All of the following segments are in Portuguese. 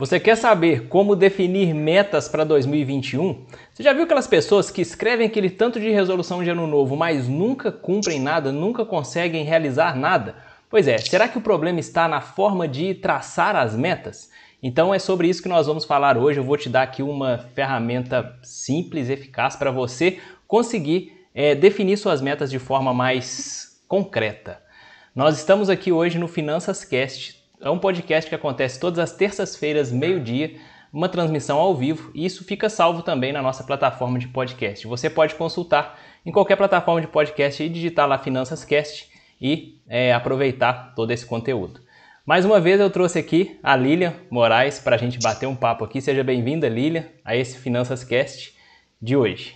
Você quer saber como definir metas para 2021? Você já viu aquelas pessoas que escrevem aquele tanto de resolução de ano novo, mas nunca cumprem nada, nunca conseguem realizar nada? Pois é, será que o problema está na forma de traçar as metas? Então é sobre isso que nós vamos falar hoje. Eu vou te dar aqui uma ferramenta simples, eficaz para você conseguir é, definir suas metas de forma mais concreta. Nós estamos aqui hoje no Finanças Cast, é um podcast que acontece todas as terças-feiras, meio-dia, uma transmissão ao vivo, e isso fica salvo também na nossa plataforma de podcast. Você pode consultar em qualquer plataforma de podcast e digitar lá Finanças Cast e é, aproveitar todo esse conteúdo. Mais uma vez eu trouxe aqui a Lilian Moraes para a gente bater um papo aqui. Seja bem-vinda, Lilian, a esse Finanças Cast de hoje.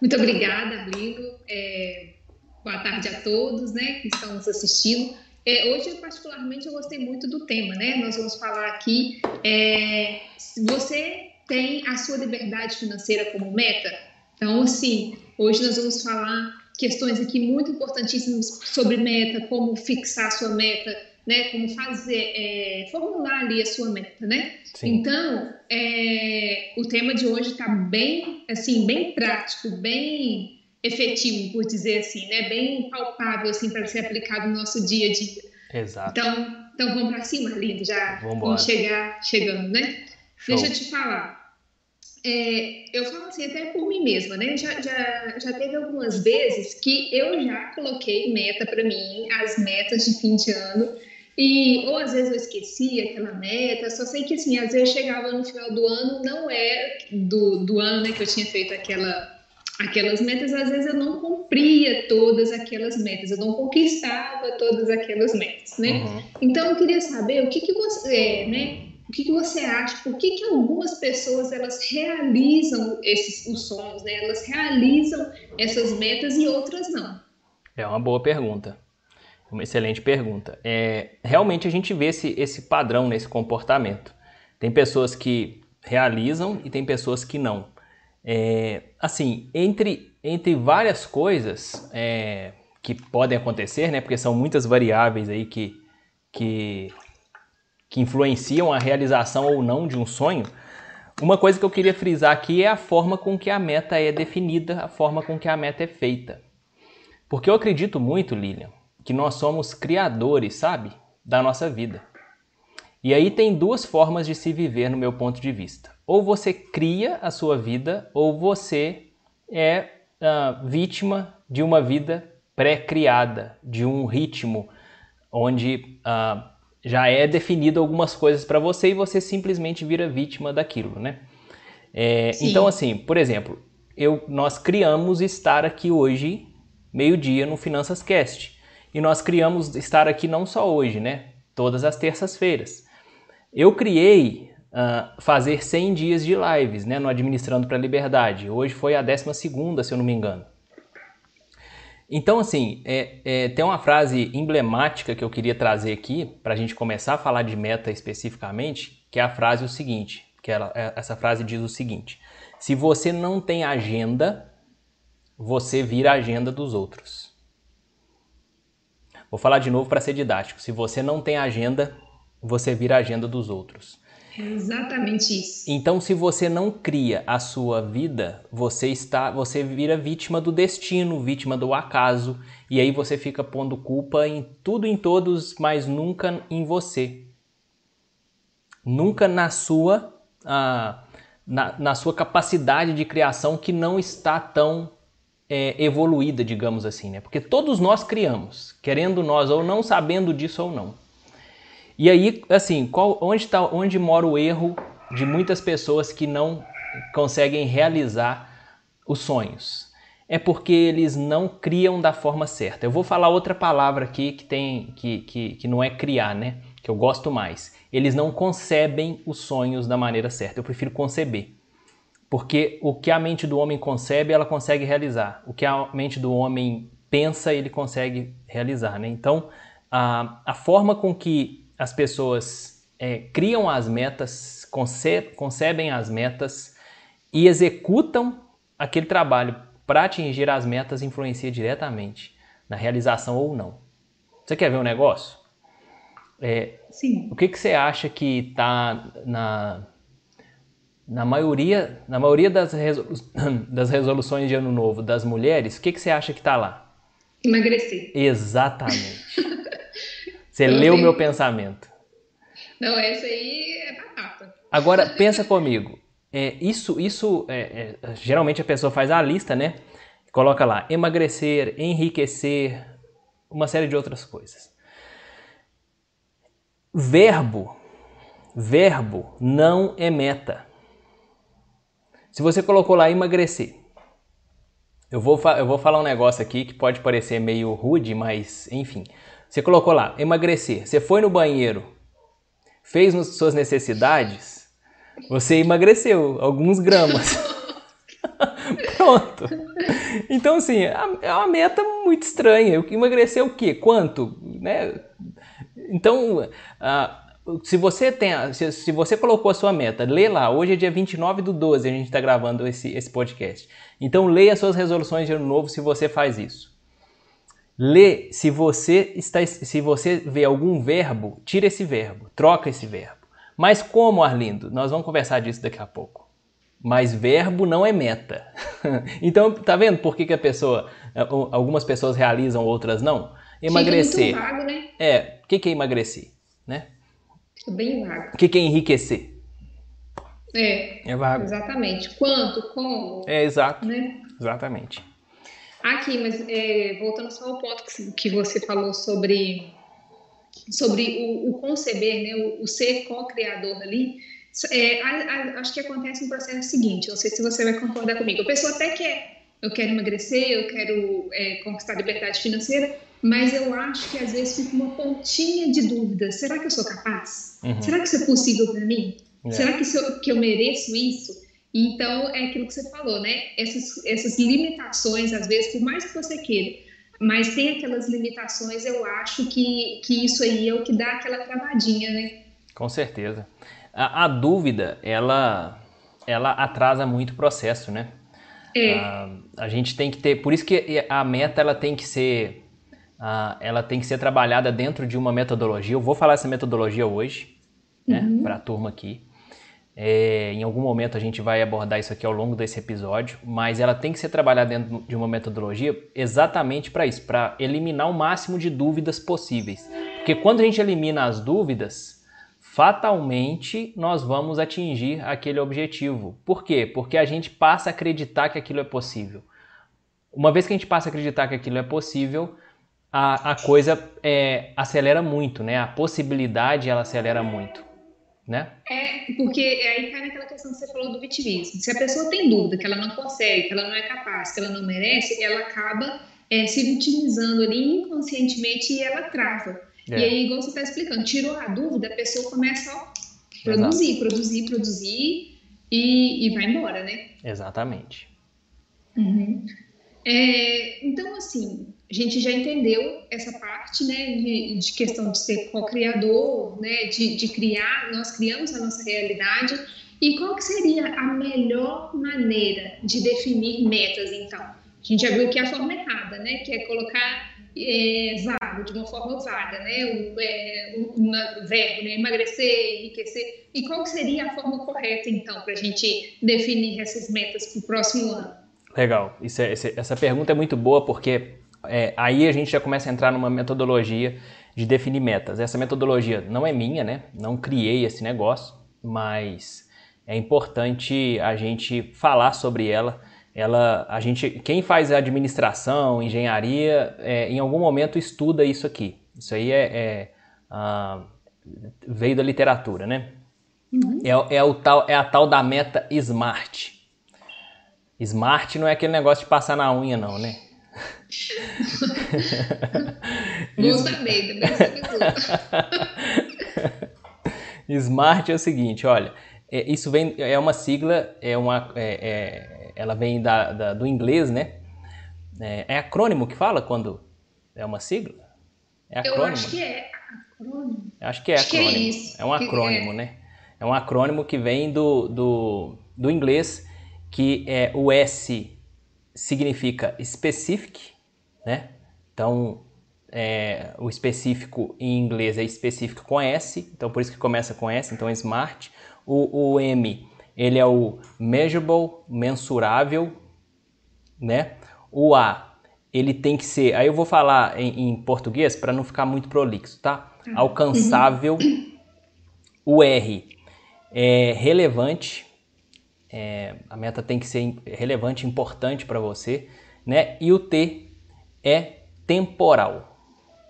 Muito obrigada, Lilo. É, boa tarde a todos né, que estão nos assistindo. É, hoje, particularmente, eu gostei muito do tema, né? Nós vamos falar aqui. É, você tem a sua liberdade financeira como meta? Então, assim, hoje nós vamos falar questões aqui muito importantíssimas sobre meta, como fixar a sua meta, né? Como fazer, é, formular ali a sua meta, né? Sim. Então, é, o tema de hoje está bem, assim, bem prático, bem efetivo, por dizer assim, né? Bem palpável assim para ser aplicado no nosso dia a dia. Exato. Então, então vamos para cima, lindo, já Vambora. vamos chegar chegando, né? Show. Deixa eu te falar. É, eu falo assim até por mim mesma, né? Já, já, já teve algumas vezes que eu já coloquei meta para mim, as metas de fim de ano, e ou às vezes eu esquecia aquela meta, só sei que assim, às vezes chegava no final do ano, não era do, do ano né, que eu tinha feito aquela aquelas metas, às vezes eu não cumpria todas aquelas metas, eu não conquistava todas aquelas metas, né? Uhum. Então eu queria saber o que que você, é, né? O que que você acha? Por que que algumas pessoas elas realizam esses os sonhos, né? Elas realizam essas metas e outras não? É uma boa pergunta. Uma excelente pergunta. É, realmente a gente vê esse, esse padrão nesse comportamento. Tem pessoas que realizam e tem pessoas que não. É, assim, entre, entre várias coisas é, que podem acontecer, né, porque são muitas variáveis aí que, que, que influenciam a realização ou não de um sonho, uma coisa que eu queria frisar aqui é a forma com que a meta é definida, a forma com que a meta é feita. Porque eu acredito muito, Lilian, que nós somos criadores, sabe, da nossa vida. E aí tem duas formas de se viver no meu ponto de vista. Ou você cria a sua vida, ou você é uh, vítima de uma vida pré-criada, de um ritmo onde uh, já é definido algumas coisas para você e você simplesmente vira vítima daquilo, né? É, então, assim, por exemplo, eu, nós criamos estar aqui hoje, meio-dia, no Finanças Cast. E nós criamos estar aqui não só hoje, né? Todas as terças-feiras. Eu criei uh, fazer 100 dias de lives né, no Administrando para a Liberdade. Hoje foi a 12 se eu não me engano. Então, assim, é, é, tem uma frase emblemática que eu queria trazer aqui para a gente começar a falar de meta especificamente, que é a frase o seguinte, que ela, é, essa frase diz o seguinte, se você não tem agenda, você vira a agenda dos outros. Vou falar de novo para ser didático. Se você não tem agenda, você vira a agenda dos outros. É exatamente isso. Então, se você não cria a sua vida, você está, você vira vítima do destino, vítima do acaso, e aí você fica pondo culpa em tudo em todos, mas nunca em você. Nunca na sua ah, na, na, sua capacidade de criação que não está tão é, evoluída, digamos assim, né? Porque todos nós criamos, querendo nós ou não, sabendo disso ou não. E aí, assim, qual, onde, tá, onde mora o erro de muitas pessoas que não conseguem realizar os sonhos? é porque eles não criam da forma certa. Eu vou falar outra palavra aqui que tem que, que, que não é criar, né? Que eu gosto mais. Eles não concebem os sonhos da maneira certa. Eu prefiro conceber. Porque o que a mente do homem concebe, ela consegue realizar. O que a mente do homem pensa, ele consegue realizar. Né? Então, a, a forma com que as pessoas é, criam as metas, conce, concebem as metas e executam aquele trabalho para atingir as metas influencia diretamente na realização ou não. Você quer ver um negócio? É, Sim. O que, que você acha que está na, na maioria, na maioria das, resolu das resoluções de ano novo das mulheres, o que, que você acha que está lá? Emagrecer. Exatamente. Você leu o meu pensamento. Não, essa aí é batata. Agora, pensa comigo. É, isso, isso é, é, geralmente a pessoa faz a lista, né? Coloca lá emagrecer, enriquecer, uma série de outras coisas. Verbo, verbo não é meta. Se você colocou lá emagrecer, eu vou, eu vou falar um negócio aqui que pode parecer meio rude, mas enfim. Você colocou lá emagrecer, você foi no banheiro, fez suas necessidades, você emagreceu alguns gramas. Pronto. Então, assim, é uma meta muito estranha. Emagrecer o quê? Quanto? Né? Então, uh, se você tem, se, se, você colocou a sua meta, lê lá. Hoje é dia 29 do 12, a gente está gravando esse, esse podcast. Então leia suas resoluções de ano novo se você faz isso. Lê se você está se você vê algum verbo, tira esse verbo, troca esse verbo. Mas como, Arlindo? Nós vamos conversar disso daqui a pouco. Mas verbo não é meta. então, tá vendo por que, que a pessoa, algumas pessoas realizam, outras não? Emagrecer. Vago, né? É, o que, que é emagrecer, né? bem vago. O que, que é enriquecer? É. É vago. Exatamente. Quanto, como. É, exato. Né? Exatamente. Aqui, mas é, voltando só ao ponto que, que você falou sobre, sobre o, o conceber, né, o, o ser co-criador ali, é, a, a, acho que acontece um processo seguinte, não sei se você vai concordar comigo. A pessoa até quer, eu quero emagrecer, eu quero é, conquistar liberdade financeira, mas eu acho que às vezes fica uma pontinha de dúvida. Será que eu sou capaz? Uhum. Será que isso é possível para mim? É. Será que, eu, que eu mereço isso? Então, é aquilo que você falou, né? Essas, essas limitações, às vezes, por mais que você queira, mas tem aquelas limitações, eu acho que, que isso aí é o que dá aquela travadinha, né? Com certeza. A, a dúvida, ela, ela atrasa muito o processo, né? É. A, a gente tem que ter, por isso que a meta ela tem que ser ah, ela tem que ser trabalhada dentro de uma metodologia. Eu vou falar essa metodologia hoje, né, uhum. para a turma aqui. É, em algum momento a gente vai abordar isso aqui ao longo desse episódio, mas ela tem que ser trabalhada dentro de uma metodologia exatamente para isso, para eliminar o máximo de dúvidas possíveis. Porque quando a gente elimina as dúvidas, fatalmente nós vamos atingir aquele objetivo. Por quê? Porque a gente passa a acreditar que aquilo é possível. Uma vez que a gente passa a acreditar que aquilo é possível, a, a coisa é, acelera muito, né? A possibilidade ela acelera muito, né? É, porque aí cai naquela questão que você falou do vitimismo. Se a pessoa tem dúvida que ela não consegue, que ela não é capaz, que ela não merece, ela acaba é, se vitimizando ali inconscientemente e ela trava. É. E aí, igual você está explicando, tirou a dúvida, a pessoa começa a produzir, Exato. produzir, produzir e, e vai embora, né? Exatamente. Uhum. É, então, assim, a gente já entendeu essa parte, né, de, de questão de ser co-criador, né, de, de, criar, nós criamos a nossa realidade. E qual que seria a melhor maneira de definir metas, então? A gente já viu que é a forma errada, né, que é colocar é, vago, de uma forma vaga, né, o, é, verbo, né, emagrecer, enriquecer. E qual seria a forma correta, então, para a gente definir essas metas para o próximo ano? Legal. É, essa pergunta é muito boa porque é, aí a gente já começa a entrar numa metodologia de definir metas. Essa metodologia não é minha, né? Não criei esse negócio, mas é importante a gente falar sobre ela. Ela, a gente, quem faz administração, engenharia, é, em algum momento estuda isso aqui. Isso aí é, é veio da literatura, né? Uhum. É, é, o tal, é a tal da meta SMART. Smart não é aquele negócio de passar na unha, não, né? Bom saber, Smart é o seguinte, olha, é, isso vem, é uma sigla, é uma, é, é, ela vem da, da, do inglês, né? É, é, acrônimo que fala quando é uma sigla? É acrônimo? Eu acho que é acrônimo. Acho que é acho acrônimo. Que é, é, um acrônimo, né? É um acrônimo que vem do, do, do inglês, que é o S significa specific, né? Então, é, o específico em inglês é específico com S, então por isso que começa com S, então é smart. O, o M, ele é o measurable, mensurável, né? O A, ele tem que ser, aí eu vou falar em, em português para não ficar muito prolixo, tá? Uhum. Alcançável. O R é relevante, é, a meta tem que ser relevante, importante para você, né? E o T é temporal.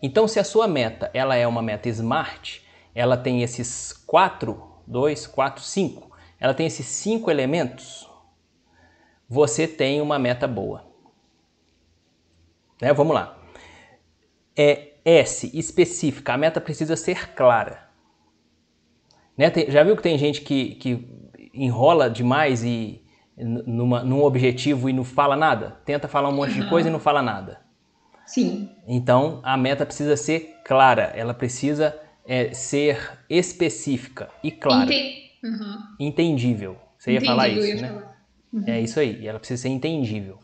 Então, se a sua meta ela é uma meta smart, ela tem esses quatro, dois, quatro, cinco, ela tem esses cinco elementos, você tem uma meta boa. Né? Vamos lá. É S, específica. A meta precisa ser clara. Né? Tem, já viu que tem gente que, que enrola demais e numa, num objetivo e não fala nada? Tenta falar um monte de coisa e não fala nada. Sim. Então a meta precisa ser clara, ela precisa é, ser específica e clara. Enten... Uhum. Entendível. Você ia falar isso, né? Falar. Uhum. É isso aí, ela precisa ser entendível.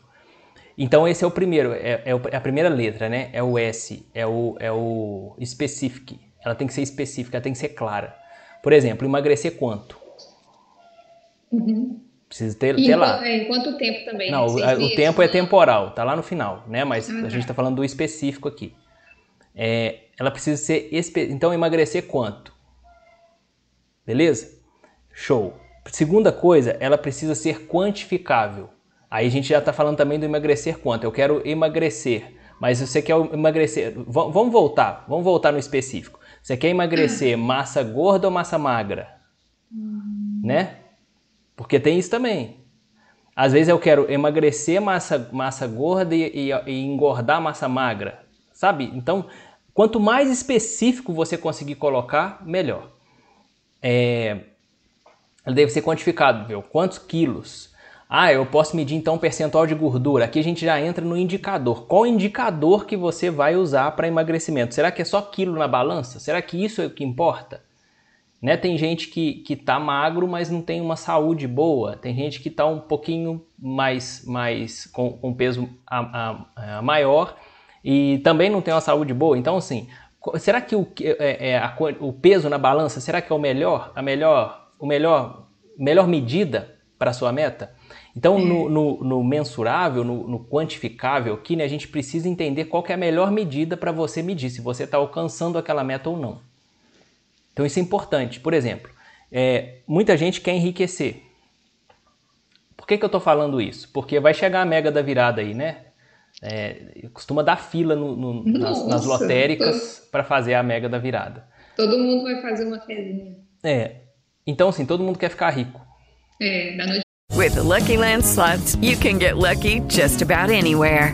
Então esse é o primeiro, é, é, a primeira letra, né? É o S, é o, é o specific. Ela tem que ser específica, ela tem que ser clara. Por exemplo, emagrecer quanto? Uhum. Precisa ter, ter lá. É, em quanto tempo também? Não, o, o tempo é temporal, tá lá no final, né? Mas ah, a gente está falando do específico aqui. É, ela precisa ser. Então, emagrecer quanto? Beleza? Show. Segunda coisa, ela precisa ser quantificável. Aí a gente já está falando também do emagrecer quanto. Eu quero emagrecer, mas você quer emagrecer. V vamos voltar, vamos voltar no específico. Você quer emagrecer massa gorda ou massa magra? Hum. Né? Porque tem isso também. Às vezes eu quero emagrecer massa, massa gorda e, e, e engordar massa magra, sabe? Então, quanto mais específico você conseguir colocar, melhor. É, deve ser quantificado, viu? Quantos quilos? Ah, eu posso medir então o percentual de gordura. Aqui a gente já entra no indicador. Qual indicador que você vai usar para emagrecimento? Será que é só quilo na balança? Será que isso é o que importa? Né? Tem gente que, que tá magro, mas não tem uma saúde boa. Tem gente que está um pouquinho mais, mais com, com peso a, a, a maior e também não tem uma saúde boa. Então, assim, será que o, é, é, a, o peso na balança, será que é o melhor, a melhor, o melhor, melhor medida para a sua meta? Então, no, no, no mensurável, no, no, quantificável aqui, né, a gente precisa entender qual é a melhor medida para você medir se você está alcançando aquela meta ou não. Então isso é importante. Por exemplo, é, muita gente quer enriquecer. Por que, que eu estou falando isso? Porque vai chegar a mega da virada aí, né? É, costuma dar fila no, no, nas, nas, lotéricas para fazer a mega da virada. Todo mundo vai fazer uma fezinha. É. Então, assim, todo mundo quer ficar rico. É, da noite. With the Lucky Land slots, you can get lucky just about anywhere.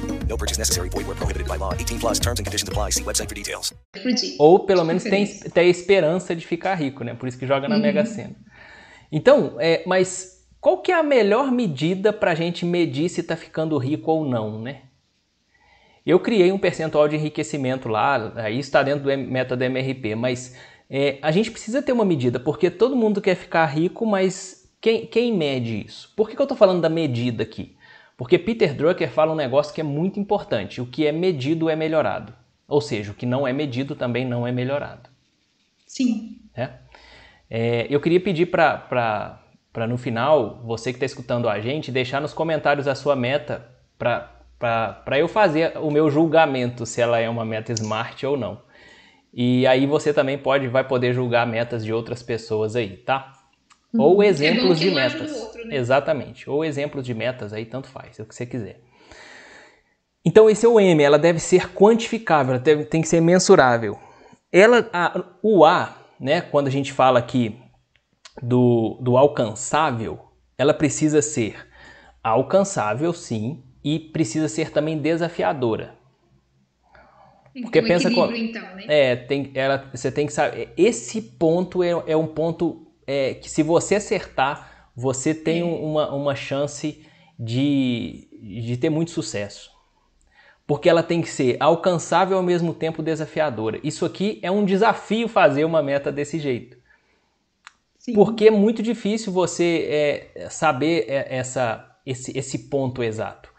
No purchase necessary. Void where prohibited by law. 18 plus terms and conditions apply. See website for details. Ou pelo menos tem, tem esperança de ficar rico, né? Por isso que joga na uhum. Mega Sena. Então, é, mas qual que é a melhor medida para a gente medir se está ficando rico ou não, né? Eu criei um percentual de enriquecimento lá, aí está dentro do método MRP, mas é, a gente precisa ter uma medida, porque todo mundo quer ficar rico, mas quem, quem mede isso? Por que, que eu estou falando da medida aqui? Porque Peter Drucker fala um negócio que é muito importante: o que é medido é melhorado. Ou seja, o que não é medido também não é melhorado. Sim. É? É, eu queria pedir para no final, você que está escutando a gente, deixar nos comentários a sua meta para eu fazer o meu julgamento se ela é uma meta smart ou não. E aí você também pode, vai poder julgar metas de outras pessoas aí, tá? Uhum. Ou exemplos é de metas. Outro, né? Exatamente. Ou exemplos de metas aí, tanto faz, é o que você quiser. Então esse é o M, ela deve ser quantificável, ela deve, tem que ser mensurável. Ela, a, o A, né, quando a gente fala aqui do, do alcançável, ela precisa ser alcançável, sim, e precisa ser também desafiadora. Porque um pensa com, então, né? É, tem, ela, você tem que saber. Esse ponto é, é um ponto é, que se você acertar, você tem uma, uma chance de, de ter muito sucesso. Porque ela tem que ser alcançável ao mesmo tempo desafiadora. Isso aqui é um desafio fazer uma meta desse jeito. Sim. Porque é muito difícil você é, saber é, essa, esse, esse ponto exato.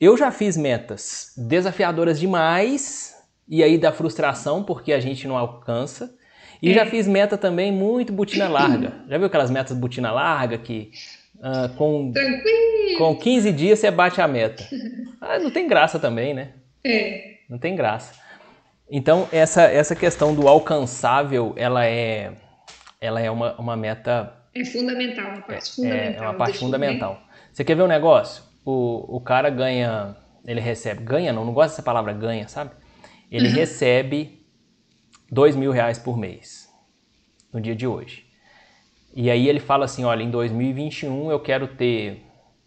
Eu já fiz metas desafiadoras demais e aí dá frustração porque a gente não alcança. E é. já fiz meta também muito botina larga. Já viu aquelas metas botina larga que uh, com, com 15 dias você bate a meta? Ah, não tem graça também, né? É. Não tem graça. Então, essa, essa questão do alcançável, ela é, ela é uma, uma meta... É fundamental, uma parte fundamental. É, é uma parte fundamental. Você quer ver um negócio? O, o cara ganha, ele recebe, ganha não, não gosto dessa palavra ganha, sabe? ele uhum. recebe dois mil reais por mês no dia de hoje. E aí ele fala assim, olha, em 2021 eu quero ter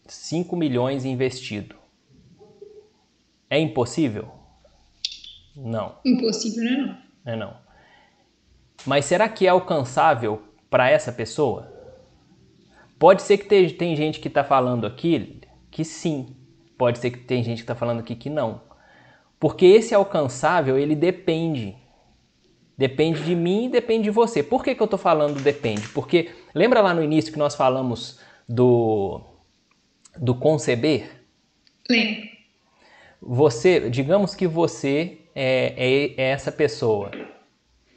5 milhões investido. É impossível? Não. Impossível não é não. É não. Mas será que é alcançável para essa pessoa? Pode ser que tem, tem gente que está falando aqui que sim. Pode ser que tem gente que está falando aqui que não. Porque esse alcançável, ele depende. Depende de mim e depende de você. Por que, que eu estou falando depende? Porque lembra lá no início que nós falamos do, do conceber? Lembro. Você, digamos que você é, é, é essa pessoa.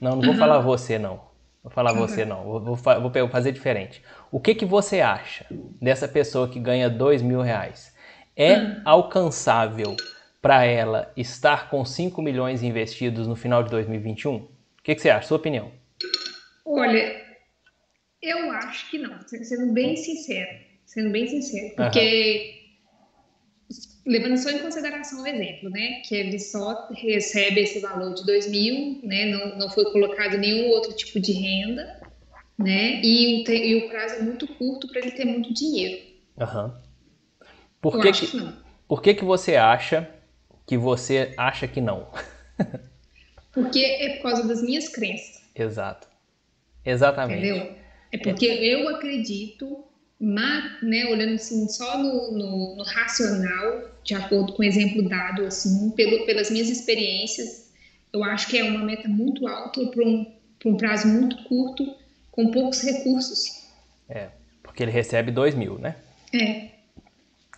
Não, não vou uhum. falar você não. Vou falar uhum. você não. Vou, vou, vou, fazer diferente. O que, que você acha dessa pessoa que ganha dois mil reais? É uhum. alcançável para ela estar com 5 milhões investidos no final de 2021? O que, que você acha? Sua opinião? Olha, eu acho que não, sendo bem sincero. Sendo bem sincero. Porque, uhum. levando só em consideração o exemplo, né? Que ele só recebe esse valor de 2 mil, né? Não, não foi colocado nenhum outro tipo de renda, né? E o, e o prazo é muito curto para ele ter muito dinheiro. Aham. Uhum. Por, que, que, que por que, que você acha que você acha que não? porque é por causa das minhas crenças. Exato. Exatamente. Entendeu? É porque é. eu acredito, né, olhando assim, só no, no, no, racional, de acordo com o exemplo dado, assim, pelo, pelas minhas experiências, eu acho que é uma meta muito alta para um, um prazo muito curto, com poucos recursos. É, porque ele recebe 2 mil, né? É.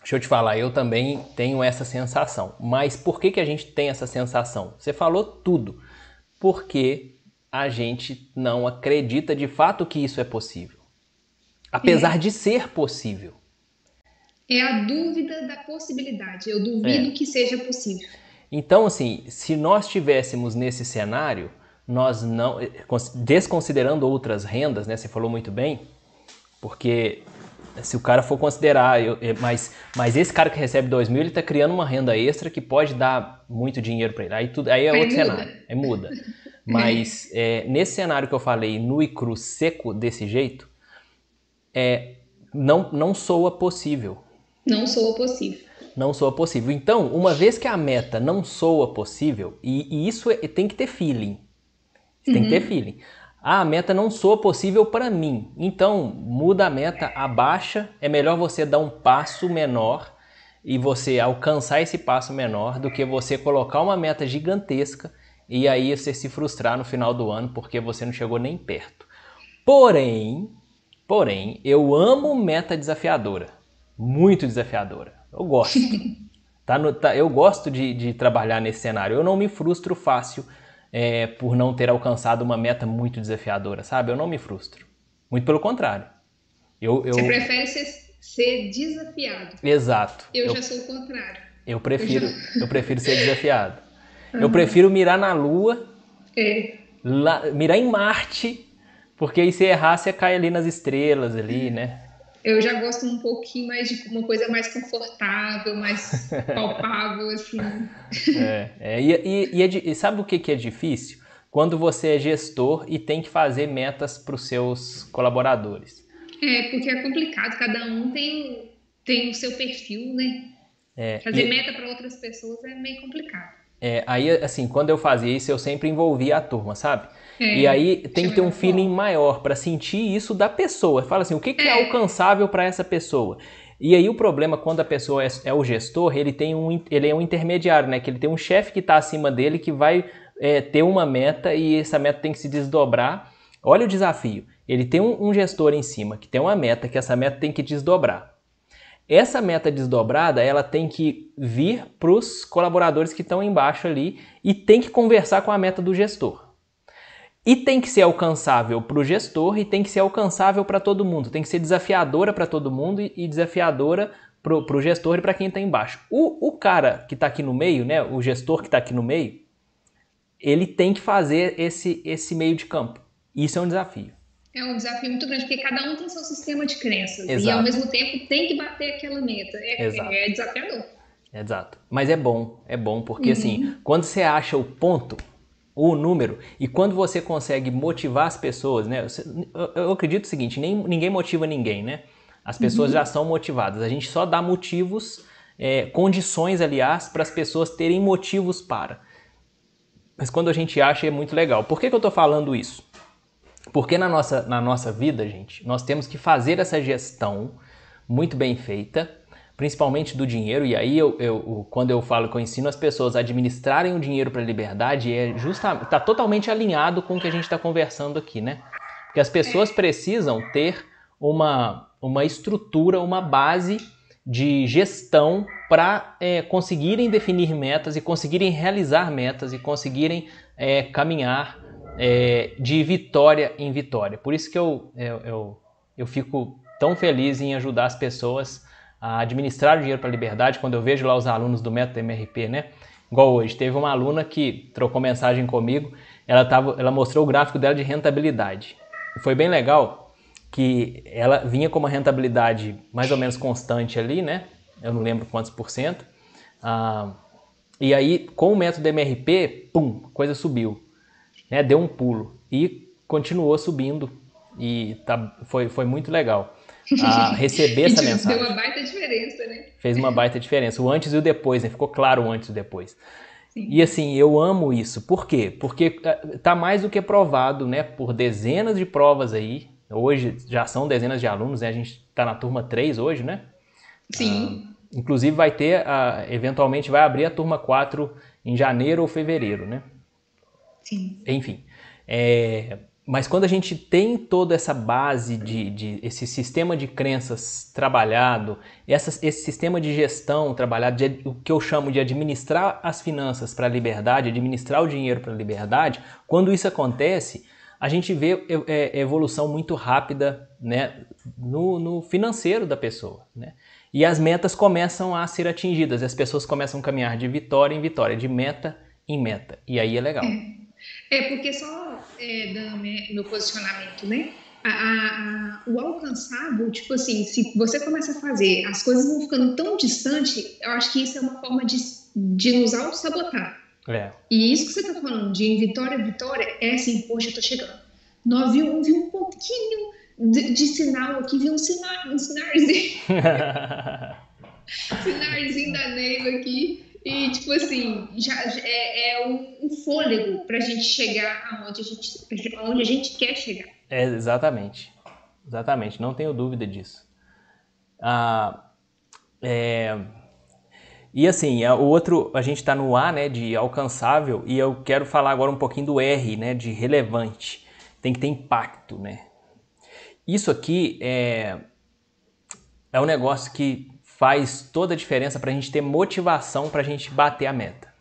Deixa eu te falar, eu também tenho essa sensação. Mas por que, que a gente tem essa sensação? Você falou tudo. Porque a gente não acredita de fato que isso é possível. Apesar é. de ser possível. É a dúvida da possibilidade. Eu duvido é. que seja possível. Então, assim, se nós estivéssemos nesse cenário, nós não. Desconsiderando outras rendas, né? Você falou muito bem, porque se o cara for considerar, eu, mas, mas esse cara que recebe 2 mil, ele está criando uma renda extra que pode dar muito dinheiro para ele. Aí, tudo, aí é aí outro muda. cenário, aí muda. Mas é, nesse cenário que eu falei, nu e cru, seco desse jeito, é, não, não soa possível. Não soa possível. Não soa possível. Então, uma vez que a meta não soa possível, e, e isso é, tem que ter feeling. Tem uhum. que ter uhum. feeling. Ah, a meta não soa possível para mim. Então, muda a meta, abaixa. É melhor você dar um passo menor e você alcançar esse passo menor do que você colocar uma meta gigantesca e aí você se frustrar no final do ano porque você não chegou nem perto. Porém, porém, eu amo meta desafiadora, muito desafiadora. Eu gosto. tá no, tá, eu gosto de, de, trabalhar nesse cenário. Eu não me frustro fácil é, por não ter alcançado uma meta muito desafiadora, sabe? Eu não me frustro. Muito pelo contrário. Eu, eu... Você prefere ser, ser desafiado. Exato. Eu, eu, já sou o contrário. Eu prefiro, eu, já... eu prefiro ser desafiado. Uhum. Eu prefiro mirar na Lua, é. lá, mirar em Marte, porque aí se errar, você cai ali nas estrelas ali, né? Eu já gosto um pouquinho mais de uma coisa mais confortável, mais palpável, assim. É, é e, e, e, é, sabe o que, que é difícil? Quando você é gestor e tem que fazer metas para os seus colaboradores. É, porque é complicado, cada um tem, tem o seu perfil, né? É, Fazer e... meta para outras pessoas é meio complicado. É, aí, assim, quando eu fazia isso, eu sempre envolvia a turma, sabe? É, e aí tem que ter um feeling maior para sentir isso da pessoa. Fala assim, o que, que é. é alcançável para essa pessoa? E aí o problema quando a pessoa é, é, o gestor, ele tem um, ele é um intermediário, né? Que ele tem um chefe que está acima dele que vai é, ter uma meta e essa meta tem que se desdobrar. Olha o desafio. Ele tem um, um gestor em cima que tem uma meta, que essa meta tem que desdobrar. Essa meta desdobrada, ela tem que vir para os colaboradores que estão embaixo ali e tem que conversar com a meta do gestor. E tem que ser alcançável para o gestor e tem que ser alcançável para todo mundo. Tem que ser desafiadora para todo mundo e desafiadora para o gestor e para quem está embaixo. O, o cara que está aqui no meio, né, o gestor que está aqui no meio, ele tem que fazer esse, esse meio de campo. Isso é um desafio. É um desafio muito grande, porque cada um tem seu sistema de crenças Exato. e ao mesmo tempo tem que bater aquela meta. É, é, é desafiador. Exato. Mas é bom, é bom, porque uhum. assim, quando você acha o ponto, o número, e quando você consegue motivar as pessoas, né? Eu, eu acredito o seguinte, nem, ninguém motiva ninguém, né? As pessoas uhum. já são motivadas. A gente só dá motivos, é, condições, aliás, para as pessoas terem motivos para. Mas quando a gente acha é muito legal. Por que, que eu estou falando isso? Porque na nossa, na nossa vida, gente, nós temos que fazer essa gestão muito bem feita, principalmente do dinheiro. E aí, eu, eu, quando eu falo que eu ensino as pessoas a administrarem o dinheiro para a liberdade, é justamente está totalmente alinhado com o que a gente está conversando aqui, né? Porque as pessoas precisam ter uma, uma estrutura, uma base de gestão para é, conseguirem definir metas e conseguirem realizar metas e conseguirem é, caminhar é, de vitória em vitória. Por isso que eu, eu, eu, eu fico tão feliz em ajudar as pessoas a administrar o dinheiro para a liberdade quando eu vejo lá os alunos do método MRP, né? Igual hoje, teve uma aluna que trocou mensagem comigo, ela, tava, ela mostrou o gráfico dela de rentabilidade. Foi bem legal que ela vinha com uma rentabilidade mais ou menos constante ali, né? Eu não lembro quantos por cento. Ah, e aí, com o método MRP, pum, coisa subiu né, deu um pulo e continuou subindo e tá, foi, foi muito legal receber essa mensagem. Fez uma baita diferença, né? Fez uma baita diferença. O antes e o depois, né? Ficou claro o antes e o depois. Sim. E assim, eu amo isso. Por quê? Porque eh, tá mais do que provado, né? Por dezenas de provas aí. Hoje já são dezenas de alunos, né? A gente está na turma 3 hoje, né? Sim. Ah, inclusive vai ter, ah, eventualmente vai abrir a turma 4 em janeiro ou fevereiro, né? Sim. Enfim. É, mas quando a gente tem toda essa base de, de esse sistema de crenças trabalhado, esse sistema de gestão trabalhado, de, o que eu chamo de administrar as finanças para a liberdade, administrar o dinheiro para a liberdade, quando isso acontece, a gente vê é, é, evolução muito rápida né, no, no financeiro da pessoa. Né? E as metas começam a ser atingidas, as pessoas começam a caminhar de vitória em vitória, de meta em meta. E aí é legal. É. É, porque só é, dando meu posicionamento, né? A, a, o alcançável, tipo assim, se você começa a fazer, as coisas vão ficando tão distantes, eu acho que isso é uma forma de, de nos auto-sabotar. É. E isso que você está falando de vitória, vitória, é assim, poxa, eu tô chegando. Nós viu, vi um pouquinho de, de, sinal aqui, vi um sinal, um sinarzinho. sinarzinho da Neiva aqui. E, tipo assim, já é, é um, fôlego para a gente chegar aonde a gente, aonde a gente quer chegar. É, exatamente. Exatamente, não tenho dúvida disso. Ah, é, E assim, o outro, a gente está no A, né, de alcançável, e eu quero falar agora um pouquinho do R, né, de relevante. Tem que ter impacto, né? Isso aqui é, é um negócio que faz toda a diferença para a gente ter motivação para a gente bater a meta.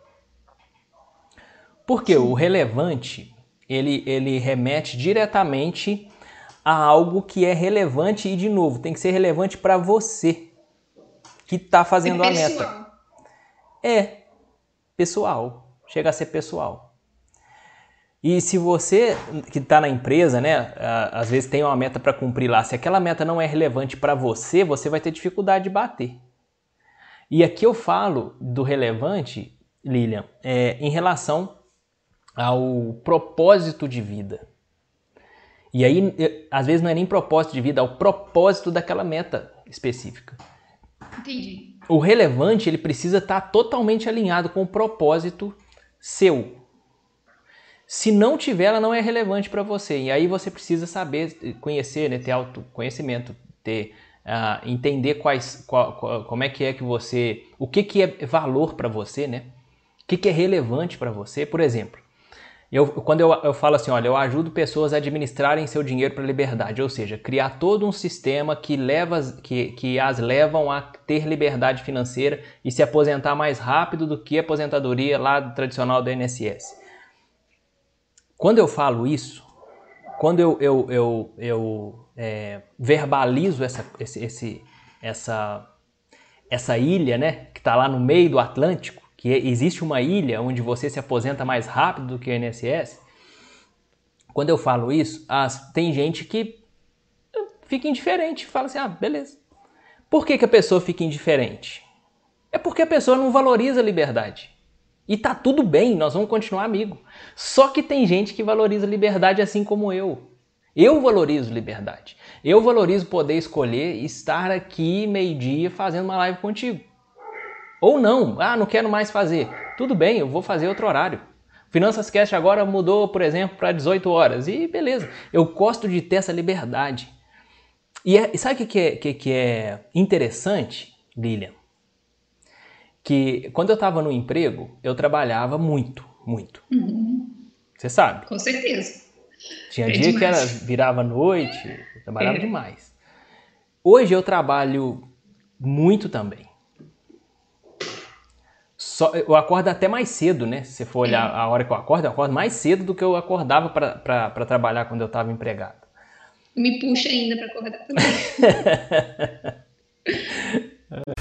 Porque o relevante, ele, ele remete diretamente a algo que é relevante e, de novo, tem que ser relevante para você que está fazendo é a meta. É pessoal, chega a ser pessoal. E se você que está na empresa, né, às vezes tem uma meta para cumprir lá, se aquela meta não é relevante para você, você vai ter dificuldade de bater. E aqui eu falo do relevante, Lilian, é, em relação ao propósito de vida. E aí, às vezes não é nem propósito de vida, é o propósito daquela meta específica. Entendi. O relevante, ele precisa estar totalmente alinhado com o propósito seu, se não tiver, ela não é relevante para você. E aí você precisa saber, conhecer, né, ter autoconhecimento, ter uh, entender quais, qual, qual, como é que é que você, o que que é valor para você, né? O que que é relevante para você? Por exemplo, eu, quando eu, eu falo assim, olha, eu ajudo pessoas a administrarem seu dinheiro para liberdade, ou seja, criar todo um sistema que, leva, que, que as levam a ter liberdade financeira e se aposentar mais rápido do que a aposentadoria lá tradicional do INSS. Quando eu falo isso, quando eu, eu, eu, eu é, verbalizo essa, esse, esse, essa, essa ilha, né, que está lá no meio do Atlântico, que existe uma ilha onde você se aposenta mais rápido do que o INSS, quando eu falo isso, as, tem gente que fica indiferente, fala assim, ah, beleza. Por que, que a pessoa fica indiferente? É porque a pessoa não valoriza a liberdade. E tá tudo bem, nós vamos continuar amigo. Só que tem gente que valoriza liberdade assim como eu. Eu valorizo liberdade. Eu valorizo poder escolher estar aqui meio-dia fazendo uma live contigo. Ou não, ah, não quero mais fazer. Tudo bem, eu vou fazer outro horário. Finanças Cast agora mudou, por exemplo, para 18 horas. E beleza, eu gosto de ter essa liberdade. E, é, e sabe o que, é, que, que é interessante, Lilian? Que quando eu estava no emprego, eu trabalhava muito, muito. Uhum. Você sabe? Com certeza. Tinha é dia demais. que era, virava noite, eu trabalhava é. demais. Hoje eu trabalho muito também. Só, eu acordo até mais cedo, né? Se você for olhar é. a hora que eu acordo, eu acordo mais cedo do que eu acordava para trabalhar quando eu estava empregado. Me puxa ainda para acordar também.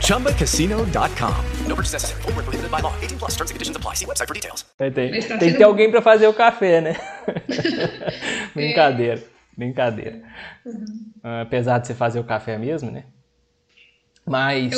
ChumbaCasino.com. No purchase necessary. Forward, prohibited by law. 18 plus terms and conditions apply. See website for details. Tem, tem, tem que ter alguém para fazer o café, né? brincadeira, brincadeira. Uhum. Apesar de você fazer o café mesmo, né? Mas,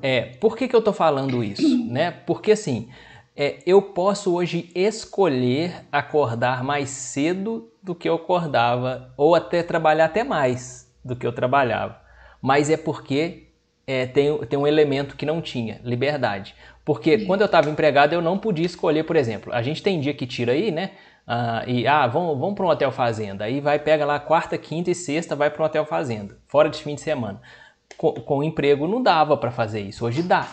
é, por que, que eu tô falando isso, né? Porque assim, é, eu posso hoje escolher acordar mais cedo do que eu acordava, ou até trabalhar até mais do que eu trabalhava. Mas é porque é, tem, tem um elemento que não tinha, liberdade. Porque quando eu estava empregado, eu não podia escolher, por exemplo, a gente tem dia que tira aí, né? Ah, e ah, vamos, vamos para um hotel fazenda. Aí vai, pega lá quarta, quinta e sexta, vai para um hotel fazenda, fora de fim de semana. Com, com o emprego não dava para fazer isso, hoje dá.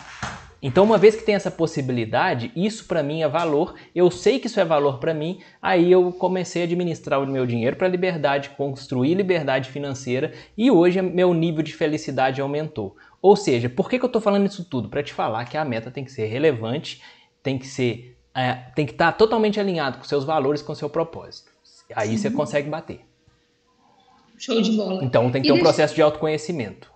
Então, uma vez que tem essa possibilidade, isso para mim é valor, eu sei que isso é valor para mim, aí eu comecei a administrar o meu dinheiro para liberdade, construir liberdade financeira e hoje meu nível de felicidade aumentou. Ou seja, por que, que eu estou falando isso tudo? Para te falar que a meta tem que ser relevante, tem que ser, é, tem que estar tá totalmente alinhado com seus valores, com seu propósito. Aí Sim. você consegue bater. Show de bola. Então tem que e ter um processo de autoconhecimento.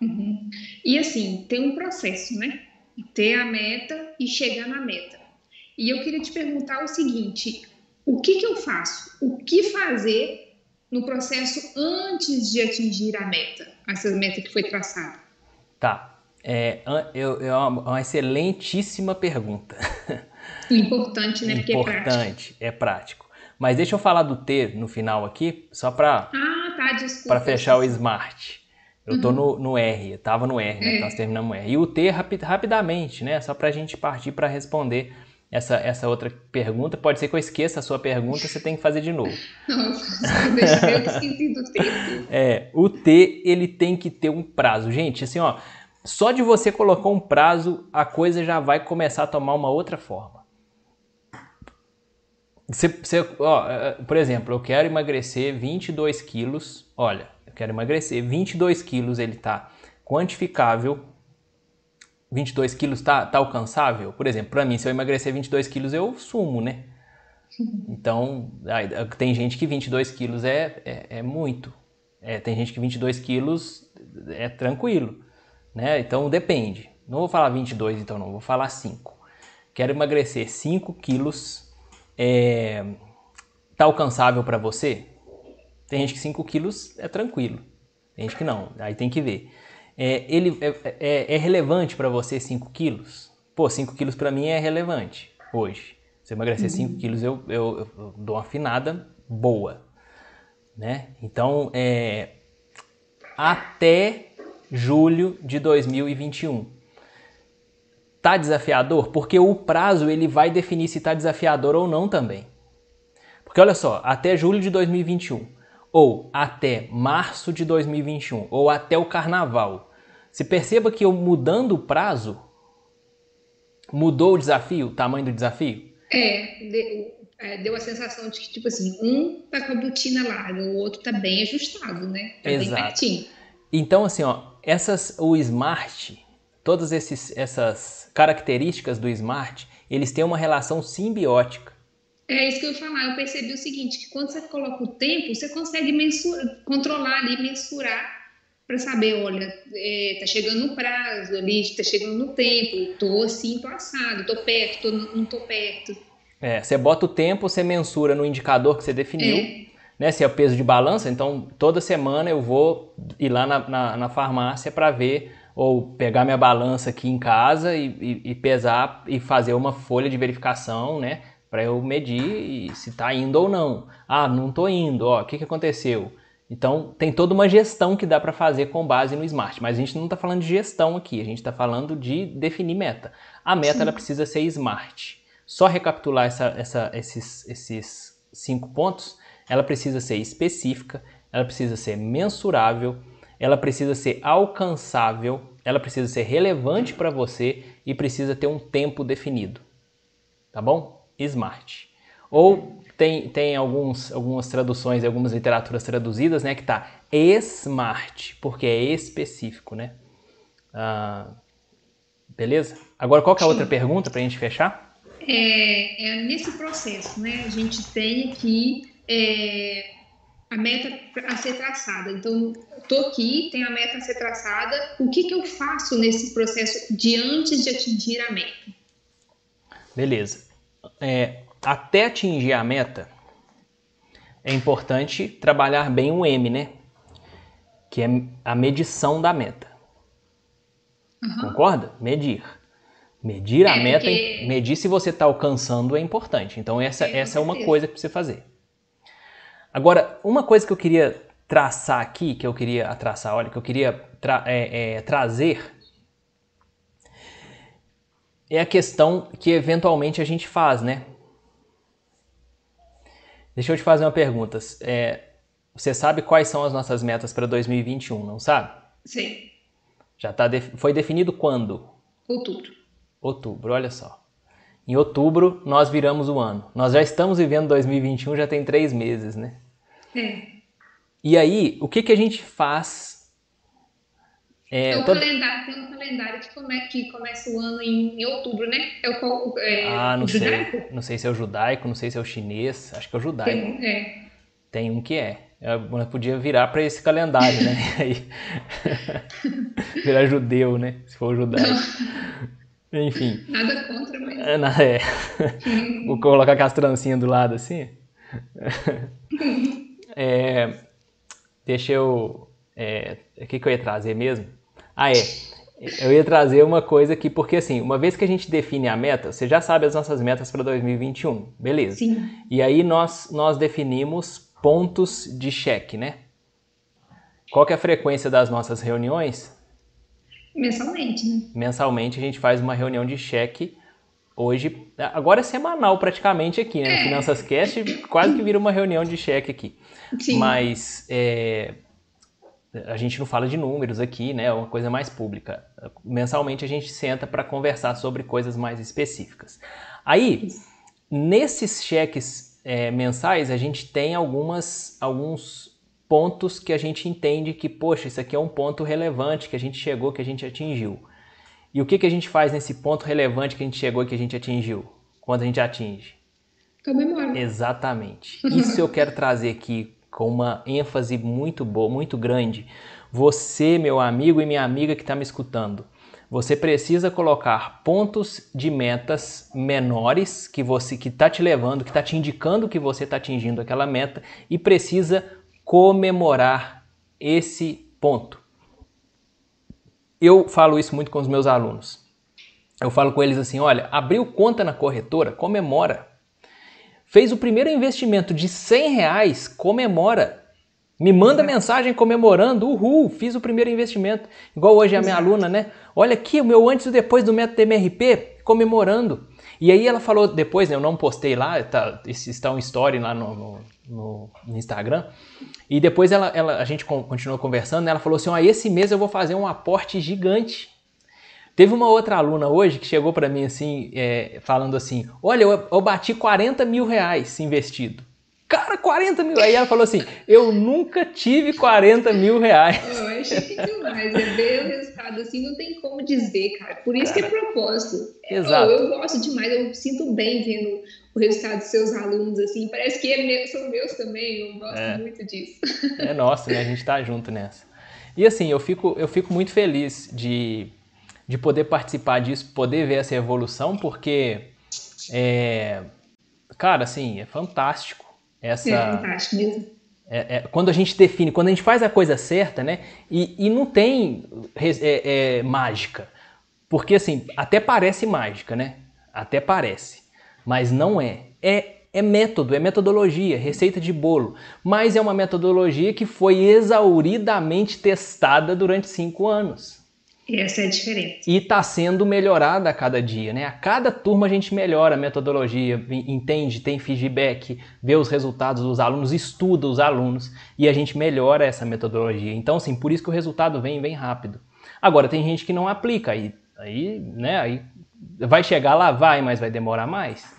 Uhum. E assim, tem um processo, né? Ter a meta e chegar na meta. E eu queria te perguntar o seguinte: o que, que eu faço? O que fazer no processo antes de atingir a meta, essa meta que foi traçada? Tá. É, é uma excelentíssima pergunta. Importante, né? Porque Importante, é prático. é prático. Mas deixa eu falar do T no final aqui, só para ah, tá, para fechar o Smart. Eu tô uhum. no, no R, eu tava no R, né? É. Nós terminamos o R. E o T rapi rapidamente, né? Só para a gente partir para responder essa, essa outra pergunta. Pode ser que eu esqueça a sua pergunta, você tem que fazer de novo. Não, deixa eu esqueci do T. É, o T, ele tem que ter um prazo. Gente, assim, ó, só de você colocar um prazo, a coisa já vai começar a tomar uma outra forma. Você, você, ó, é, por exemplo, eu quero emagrecer 22 quilos. Olha, quero emagrecer 22 quilos, ele tá quantificável. 22 quilos tá, tá alcançável? Por exemplo, para mim, se eu emagrecer 22 quilos, eu sumo, né? Então, tem gente que 22 quilos é, é, é muito. É, tem gente que 22 quilos é tranquilo, né? Então, depende. Não vou falar 22, então não. Vou falar 5. Quero emagrecer 5 quilos é, tá alcançável para você? Tem gente que 5 quilos é tranquilo, tem gente que não, aí tem que ver. É, ele é, é, é relevante para você 5 quilos? Pô, 5 quilos para mim é relevante hoje. Se eu emagrecer 5 uhum. quilos, eu, eu, eu, dou uma afinada boa. Né? Então, é, até julho de 2021. Tá desafiador? Porque o prazo ele vai definir se tá desafiador ou não também. Porque olha só, até julho de 2021, ou até março de 2021, ou até o carnaval. Se perceba que eu mudando o prazo, mudou o desafio, o tamanho do desafio? É, deu, é, deu a sensação de que, tipo assim, um tá com a botina larga, o outro tá bem ajustado, né? Tá Exato. bem pertinho. Então, assim, ó, essas, o Smart, todas esses, essas características do Smart, eles têm uma relação simbiótica. É isso que eu ia falar. Eu percebi o seguinte, que quando você coloca o tempo, você consegue controlar ali, mensurar para saber, olha, é, tá chegando no prazo ali, tá chegando no tempo, tô assim, tô assado, tô perto, tô, não tô perto. É, você bota o tempo, você mensura no indicador que você definiu, é. né? Se é o peso de balança, então toda semana eu vou ir lá na, na, na farmácia para ver ou pegar minha balança aqui em casa e, e, e pesar e fazer uma folha de verificação, né? Para eu medir se está indo ou não. Ah, não estou indo, ó, o que, que aconteceu? Então, tem toda uma gestão que dá para fazer com base no Smart, mas a gente não está falando de gestão aqui, a gente está falando de definir meta. A meta ela precisa ser Smart. Só recapitular essa, essa, esses, esses cinco pontos, ela precisa ser específica, ela precisa ser mensurável, ela precisa ser alcançável, ela precisa ser relevante para você e precisa ter um tempo definido. Tá bom? Smart. Ou tem, tem alguns, algumas traduções, algumas literaturas traduzidas, né, que tá smart, porque é específico, né? Ah, beleza? Agora, qual é a outra pergunta para a gente fechar? É, é, nesse processo, né, a gente tem que é, a meta a ser traçada. Então, estou aqui, tenho a meta a ser traçada. O que, que eu faço nesse processo de antes de atingir a meta? Beleza. É, até atingir a meta, é importante trabalhar bem o M, né? Que é a medição da meta. Uhum. Concorda? Medir. Medir a é, meta, porque... medir se você está alcançando é importante. Então, essa, é, essa é uma coisa que precisa fazer. Agora, uma coisa que eu queria traçar aqui, que eu queria traçar, olha, que eu queria tra é, é, trazer é a questão que eventualmente a gente faz, né? Deixa eu te fazer uma pergunta. É, você sabe quais são as nossas metas para 2021, não sabe? Sim. Já tá foi definido quando? Outubro. Outubro, olha só. Em outubro nós viramos o ano. Nós já estamos vivendo 2021 já tem três meses, né? É. E aí, o que, que a gente faz? É, é todo... calendário, tem um calendário que, come, que começa o ano em, em outubro, né? É o, é, ah, não o judaico? sei. Não sei se é o judaico, não sei se é o chinês. Acho que é o judaico. Tem, é. tem um que é. Eu podia virar para esse calendário, né? Aí, virar judeu, né? Se for judaico. Enfim. Nada contra, mas. É, é. Vou colocar com as trancinhas do lado assim. É, deixa eu. É, o que, que eu ia trazer mesmo? Ah, é. Eu ia trazer uma coisa aqui, porque assim, uma vez que a gente define a meta, você já sabe as nossas metas para 2021, beleza. Sim. E aí nós, nós definimos pontos de cheque, né? Qual que é a frequência das nossas reuniões? Mensalmente, né? Mensalmente a gente faz uma reunião de cheque. Hoje, agora é semanal praticamente aqui, né? É. Finanças Cast quase que vira uma reunião de cheque aqui. Sim. Mas é, a gente não fala de números aqui, né? É uma coisa mais pública. Mensalmente a gente senta para conversar sobre coisas mais específicas. Aí, nesses cheques é, mensais, a gente tem algumas, alguns pontos que a gente entende que, poxa, isso aqui é um ponto relevante que a gente chegou, que a gente atingiu. E o que, que a gente faz nesse ponto relevante que a gente chegou e que a gente atingiu? Quando a gente atinge? Comemora. Exatamente. Isso eu quero trazer aqui com uma ênfase muito boa, muito grande. Você, meu amigo e minha amiga que está me escutando, você precisa colocar pontos de metas menores que você que está te levando, que está te indicando que você está atingindo aquela meta e precisa comemorar esse ponto. Eu falo isso muito com os meus alunos. Eu falo com eles assim: olha, abriu conta na corretora, comemora. Fez o primeiro investimento de 100 reais, comemora. Me manda Exato. mensagem comemorando, uhul, fiz o primeiro investimento. Igual hoje a minha aluna, né? Olha aqui o meu antes e depois do método MRP, comemorando. E aí ela falou depois, né, eu não postei lá, tá, está um story lá no, no, no, no Instagram. E depois ela, ela, a gente continuou conversando, né, ela falou assim, ó, esse mês eu vou fazer um aporte gigante. Teve uma outra aluna hoje que chegou para mim assim, é, falando assim, olha, eu, eu bati 40 mil reais investido. Cara, 40 mil. Aí ela falou assim: Eu nunca tive 40 mil reais. Eu achei demais. É ver o resultado assim, não tem como dizer, cara. Por isso cara, que é propósito. Exato. Eu, eu, gosto demais, eu sinto bem vendo o resultado dos seus alunos, assim. Parece que é são meus também. Eu gosto é. muito disso. É nosso, né? A gente tá junto nessa. E assim, eu fico, eu fico muito feliz de, de poder participar disso, poder ver essa evolução, porque. É, cara, assim, é fantástico essa. É fantástico mesmo. É, é, quando a gente define, quando a gente faz a coisa certa, né? E, e não tem é, é, mágica. Porque assim, até parece mágica, né? Até parece. Mas não é. É, é método, é metodologia, receita de bolo. Mas é uma metodologia que foi exauridamente testada durante cinco anos. Essa é a diferença. E está sendo melhorada a cada dia, né? A cada turma a gente melhora a metodologia, entende, tem feedback, vê os resultados dos alunos, estuda os alunos e a gente melhora essa metodologia. Então, assim, por isso que o resultado vem vem rápido. Agora, tem gente que não aplica, aí, aí, né, aí vai chegar lá, vai, mas vai demorar mais.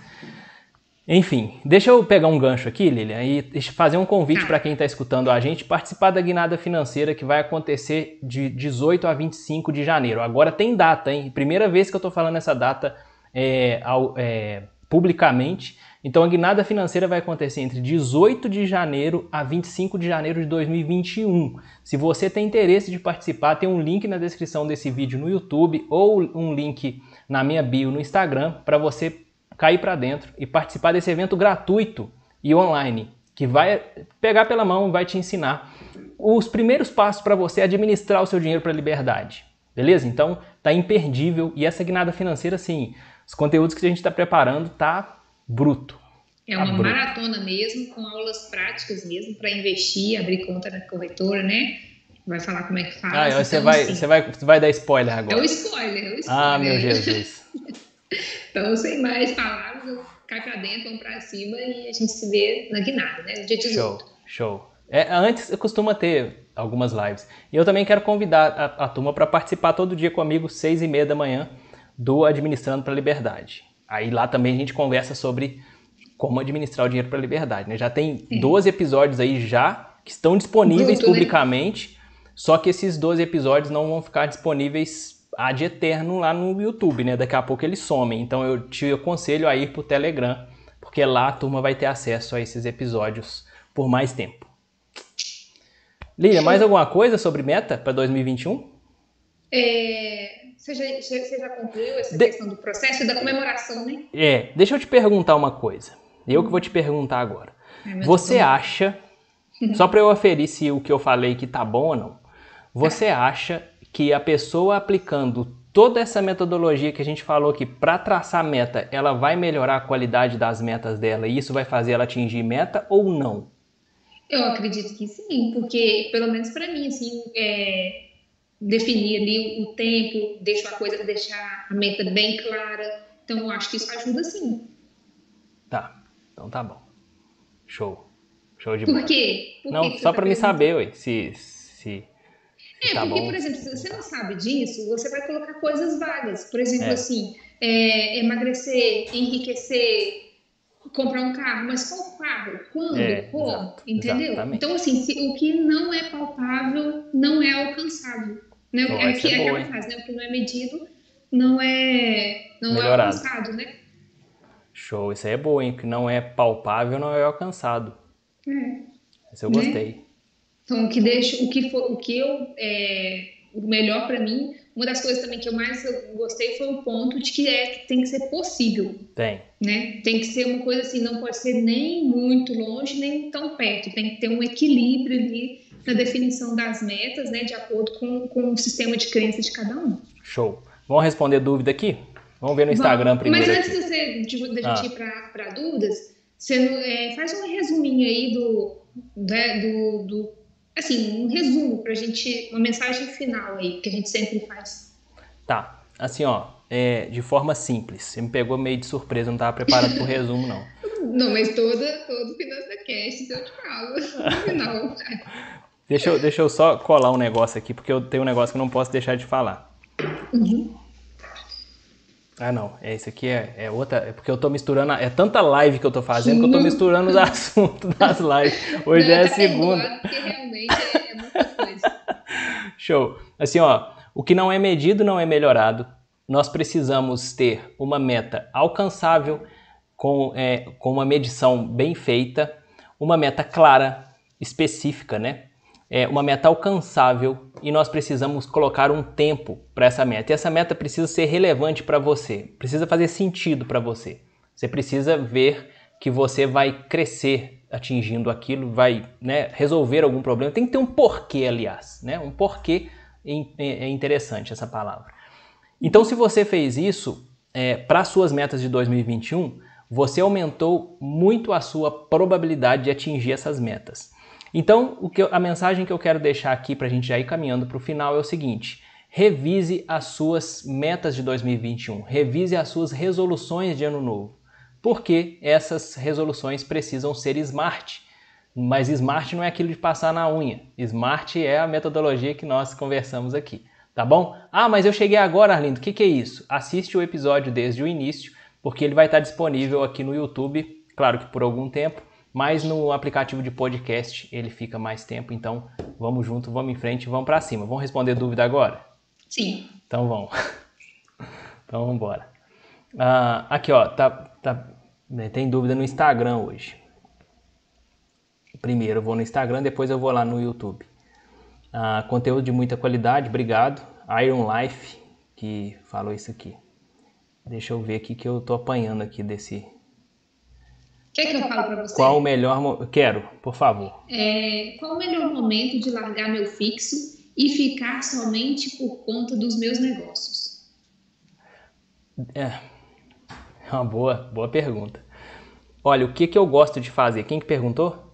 Enfim, deixa eu pegar um gancho aqui, Lilian, e fazer um convite tá. para quem está escutando a gente participar da guinada financeira que vai acontecer de 18 a 25 de janeiro. Agora tem data, hein? Primeira vez que eu estou falando essa data é, ao, é, publicamente. Então a guinada financeira vai acontecer entre 18 de janeiro a 25 de janeiro de 2021. Se você tem interesse de participar, tem um link na descrição desse vídeo no YouTube ou um link na minha bio no Instagram para você cair para dentro e participar desse evento gratuito e online, que vai pegar pela mão e vai te ensinar os primeiros passos para você administrar o seu dinheiro para a liberdade. Beleza? Então, tá imperdível e essa guinada financeira, assim, os conteúdos que a gente está preparando tá bruto. É uma tá bruto. maratona mesmo, com aulas práticas mesmo para investir, abrir conta na corretora, né? Vai falar como é que faz. Ah, você, então, vai, assim, você, vai, você vai dar spoiler agora. É o spoiler, é o spoiler. Ah, meu Jesus. Então, sem mais palavras, eu cai pra dentro, vamos pra cima e a gente se vê na guinada, né? No dia 18. Show, show. É, antes costuma ter algumas lives. E eu também quero convidar a, a turma para participar todo dia comigo, seis e meia da manhã, do Administrando para a Liberdade. Aí lá também a gente conversa sobre como administrar o dinheiro para a liberdade. Né? Já tem é. 12 episódios aí já que estão disponíveis Bruto, né? publicamente, né? só que esses 12 episódios não vão ficar disponíveis ad eterno lá no YouTube, né? Daqui a pouco eles somem. Então eu te aconselho a ir pro Telegram, porque lá a turma vai ter acesso a esses episódios por mais tempo. Lília, mais alguma coisa sobre meta para 2021? É, você, já, você já concluiu essa De... questão do processo da comemoração, né? É, deixa eu te perguntar uma coisa. Eu que vou te perguntar agora. É, você acha, só para eu aferir se o que eu falei que tá bom ou não, você acha que a pessoa aplicando toda essa metodologia que a gente falou aqui para traçar meta, ela vai melhorar a qualidade das metas dela e isso vai fazer ela atingir meta ou não? Eu acredito que sim, porque pelo menos para mim, assim, é, definir ali o tempo, deixar a coisa, deixar a meta bem clara. Então eu acho que isso ajuda sim. Tá, então tá bom. Show. Show de bola. Por quê? Por não, que só tá para me saber, ué, se é, tá porque, bom. por exemplo, se você não sabe disso, você vai colocar coisas vagas. Por exemplo, é. assim, é, emagrecer, enriquecer, comprar um carro. Mas qual carro? Quando? É, Como? Exato, entendeu? Exatamente. Então, assim, se, o que não é palpável não é alcançável. Né? Pô, é, que, é aquela frase, né? O que não é medido não é, não é alcançado, né? Show, isso aí é bom, hein? O que não é palpável não é alcançado. É. Isso eu gostei. Né? Então, o que deixa, o que for, o que eu é, o melhor para mim, uma das coisas também que eu mais gostei foi o ponto de que é que tem que ser possível. Tem. Né? Tem que ser uma coisa assim, não pode ser nem muito longe nem tão perto. Tem que ter um equilíbrio ali na definição das metas, né, de acordo com, com o sistema de crença de cada um. Show. Vamos responder dúvida aqui? Vamos ver no Instagram primeiro. Mas antes de, você, de, de a gente ah. ir para dúvidas, você é, faz um resuminho aí do, né, do, do assim, um resumo para a gente, uma mensagem final aí, que a gente sempre faz. Tá, assim, ó, é, de forma simples. Você me pegou meio de surpresa, não estava preparado para o resumo, não. Não, mas toda, todo Finança Cast eu te falo no final. deixa, eu, deixa eu só colar um negócio aqui, porque eu tenho um negócio que eu não posso deixar de falar. Uhum. Ah, não. É isso aqui é, é outra. É porque eu tô misturando. É tanta live que eu tô fazendo que eu tô misturando os assuntos das lives. Hoje não, é a segunda. Porque realmente é, é muita coisa. Show. Assim, ó. O que não é medido não é melhorado. Nós precisamos ter uma meta alcançável, com, é, com uma medição bem feita, uma meta clara, específica, né? é, uma meta alcançável e nós precisamos colocar um tempo para essa meta. E essa meta precisa ser relevante para você, precisa fazer sentido para você. Você precisa ver que você vai crescer atingindo aquilo, vai né, resolver algum problema. Tem que ter um porquê, aliás, né? Um porquê é interessante essa palavra. Então, se você fez isso é, para suas metas de 2021, você aumentou muito a sua probabilidade de atingir essas metas. Então, o que eu, a mensagem que eu quero deixar aqui para a gente já ir caminhando para o final é o seguinte: revise as suas metas de 2021, revise as suas resoluções de ano novo, porque essas resoluções precisam ser smart. Mas smart não é aquilo de passar na unha. Smart é a metodologia que nós conversamos aqui, tá bom? Ah, mas eu cheguei agora, Arlindo. O que, que é isso? Assiste o episódio desde o início, porque ele vai estar disponível aqui no YouTube, claro que por algum tempo mas no aplicativo de podcast ele fica mais tempo, então vamos junto, vamos em frente, vamos para cima. Vamos responder dúvida agora? Sim. Então vamos. Então vamos embora. Ah, aqui ó, tá, tá, né, tem dúvida no Instagram hoje. Primeiro eu vou no Instagram, depois eu vou lá no YouTube. Ah, conteúdo de muita qualidade, obrigado. Iron Life que falou isso aqui. Deixa eu ver aqui que eu tô apanhando aqui desse Quer que eu fale para você? Qual o melhor... Quero, por favor. É, qual o melhor momento de largar meu fixo e ficar somente por conta dos meus negócios? É, é uma boa, boa pergunta. Olha, o que, que eu gosto de fazer? Quem que perguntou?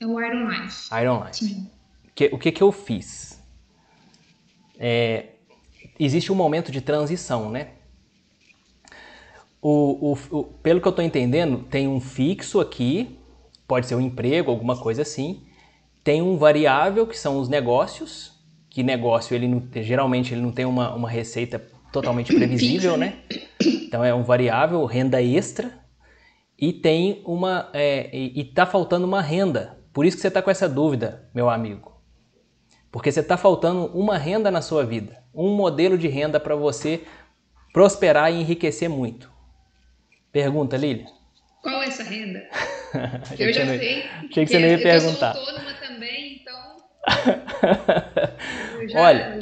É o Iron Life. Iron Life. Sim. Que, o que, que eu fiz? É, existe um momento de transição, né? o, o, o, pelo que eu estou entendendo, tem um fixo aqui, pode ser um emprego, alguma coisa assim. Tem um variável, que são os negócios, que negócio, ele não, geralmente, ele não tem uma, uma receita totalmente previsível, né? Então é um variável, renda extra, e tem uma. É, e está faltando uma renda. Por isso que você está com essa dúvida, meu amigo. Porque você está faltando uma renda na sua vida, um modelo de renda para você prosperar e enriquecer muito. Pergunta, Lili. Qual é essa renda? eu já sei. Achei que você não ia perguntar. Eu sou autônoma também, então. já... Olha,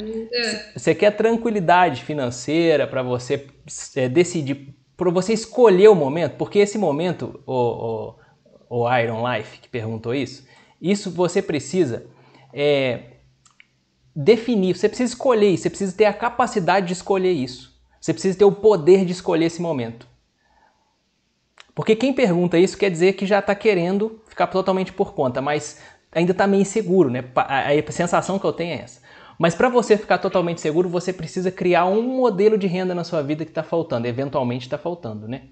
você quer tranquilidade financeira para você é, decidir, para você escolher o momento, porque esse momento, o, o, o Iron Life que perguntou isso, isso você precisa é, definir, você precisa escolher isso, você precisa ter a capacidade de escolher isso. Você precisa ter o poder de escolher esse momento. Porque quem pergunta isso quer dizer que já está querendo ficar totalmente por conta, mas ainda está meio inseguro, né? A, sensação que eu tenho é essa. Mas para você ficar totalmente seguro, você precisa criar um modelo de renda na sua vida que está faltando, eventualmente está faltando, né?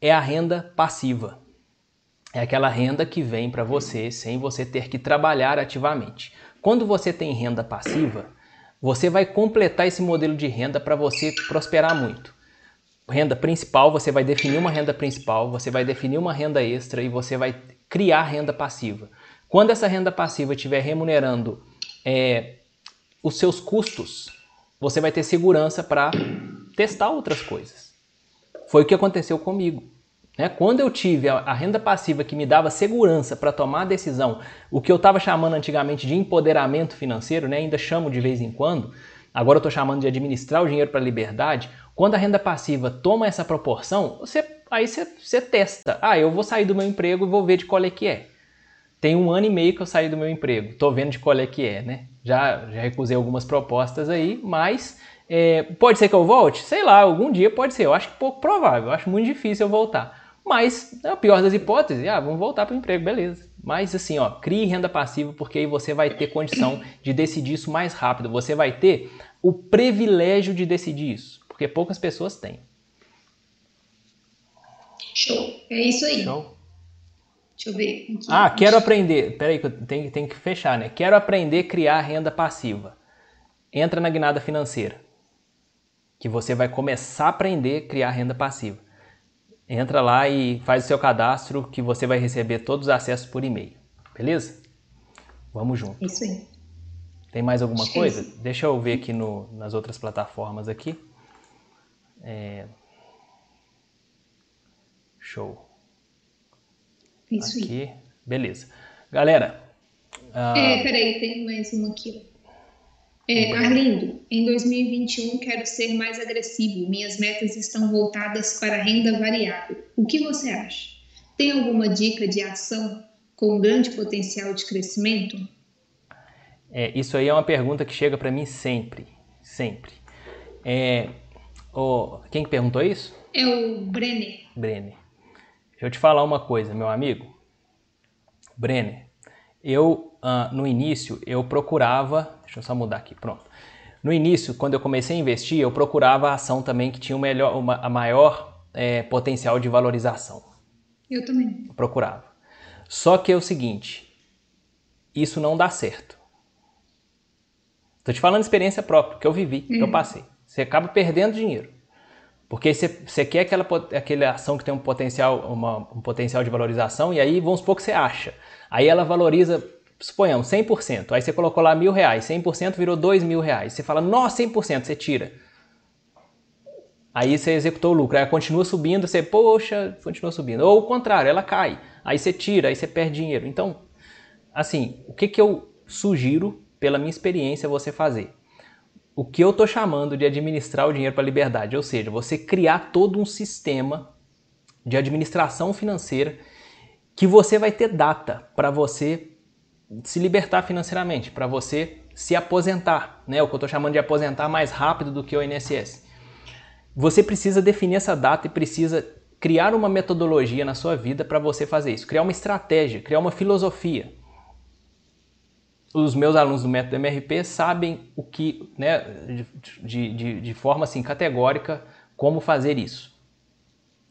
É a renda passiva. É aquela renda que vem para você sem você ter que trabalhar ativamente. Quando você tem renda passiva, você vai completar esse modelo de renda para você prosperar muito. Renda principal, você vai definir uma renda principal, você vai definir uma renda extra e você vai criar renda passiva. Quando essa renda passiva estiver remunerando é, os seus custos, você vai ter segurança para testar outras coisas. Foi o que aconteceu comigo. Né? Quando eu tive a, renda passiva que me dava segurança para tomar a decisão, o que eu estava chamando antigamente de empoderamento financeiro, né? ainda chamo de vez em quando, agora eu estou chamando de administrar o dinheiro para liberdade. Quando a renda passiva toma essa proporção, você, aí você, você testa. Ah, eu vou sair do meu emprego e vou ver de qual é que é. Tem um ano e meio que eu saí do meu emprego, estou vendo de qual é que é, né? Já, já recusei algumas propostas aí, mas é, pode ser que eu volte? Sei lá, algum dia pode ser. Eu acho pouco provável, eu acho muito difícil eu voltar. Mas, é a pior das hipóteses, ah, vamos voltar para o emprego, beleza. Mas assim, ó, crie renda passiva porque aí você vai ter condição de decidir isso mais rápido. Você vai ter o privilégio de decidir isso, porque poucas pessoas têm. Show. É isso aí. Show. Deixa eu ver. Aqui. Ah, quero aprender. Peraí, que eu tenho, tenho que fechar, né? Quero aprender a criar renda passiva. Entra na guinada financeira. Que você vai começar a aprender a criar renda passiva. Entra lá e faz o seu cadastro que você vai receber todos os acessos por e-mail. Beleza? Vamos junto. Isso aí. Tem mais alguma Acho coisa? É Deixa eu ver aqui no, nas outras plataformas aqui. É... Show. Isso aqui. Aí. Beleza. Galera. Uh... É, peraí, tem mais uma aqui. É, Arlindo, em 2021 quero ser mais agressivo. Minhas metas estão voltadas para renda variável. O que você acha? Tem alguma dica de ação com grande potencial de crescimento? É, isso aí é uma pergunta que chega para mim sempre, sempre. É, oh, quem que perguntou isso? É o Brenner. Brenner. Deixa eu te falar uma coisa, meu amigo. Brenner, eu uh, no início eu procurava Deixa eu só mudar aqui, pronto. No início, quando eu comecei a investir, eu procurava a ação também que tinha o melhor, uma, a maior é, potencial de valorização. Eu também. Eu procurava. Só que é o seguinte, isso não dá certo. Estou te falando de experiência própria, que eu vivi, que eu uhum. passei. Você acaba perdendo dinheiro. Porque você, quer aquela, aquela ação que tem um potencial, uma, um potencial de valorização, e aí vamos supor que você acha. Aí ela valoriza suponhamos, 100%. Aí você colocou lá mil reais, 100% virou dois mil reais. Você fala, nossa, 100%, você tira. Aí você executou o lucro, aí continua subindo, você, poxa, continua subindo. Ou o contrário, ela cai, aí você tira, aí você perde dinheiro. Então, assim, o que, que eu sugiro, pela minha experiência, você fazer? O que eu estou chamando de administrar o dinheiro para a liberdade, ou seja, você criar todo um sistema de administração financeira que você vai ter data para você se libertar financeiramente, para você se aposentar, né? O que eu estou chamando de aposentar mais rápido do que o INSS. Você precisa definir essa data e precisa criar uma metodologia na sua vida para você fazer isso, criar uma estratégia, criar uma filosofia. Os meus alunos do método MRP sabem o que, né, de, de, de forma assim categórica, como fazer isso.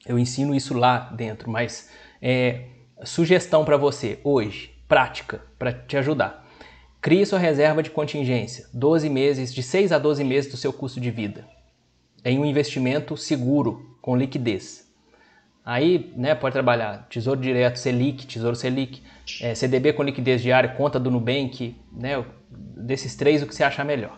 Eu ensino isso lá dentro, mas é, sugestão para você hoje prática para te ajudar. Crie sua reserva de contingência, 12 meses, de 6 a 12 meses do seu custo de vida, em um investimento seguro, com liquidez. Aí, né, pode trabalhar Tesouro Direto, Selic, Tesouro Selic, é, CDB com liquidez diária, conta do Nubank, né, desses três o que você achar melhor.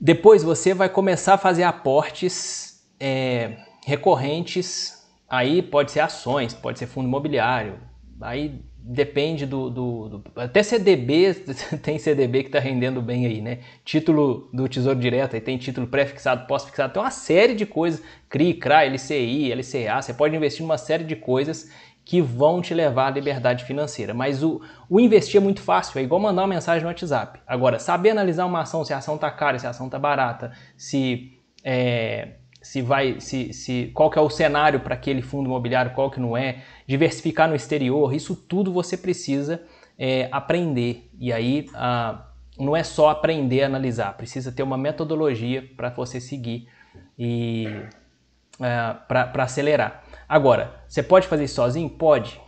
Depois você vai começar a fazer aportes é, recorrentes, aí pode ser ações, pode ser fundo imobiliário, aí depende do, do, do, Até CDB, tem CDB que está rendendo bem aí, né? Título do Tesouro Direto, aí tem título pré-fixado, pós-fixado, tem uma série de coisas. CRI, CRA, LCI, LCA, você pode investir em uma série de coisas que vão te levar à liberdade financeira. Mas o, o investir é muito fácil, é igual mandar uma mensagem no WhatsApp. Agora, saber analisar uma ação, se a ação está cara, se a ação está barata, se, é, se vai, se, se, qual que é o cenário para aquele fundo imobiliário, qual que não é, diversificar no exterior, isso tudo você precisa é, aprender. E aí a, não é só aprender a analisar, precisa ter uma metodologia para você seguir e é, para acelerar. Agora, você pode fazer isso sozinho? Pode.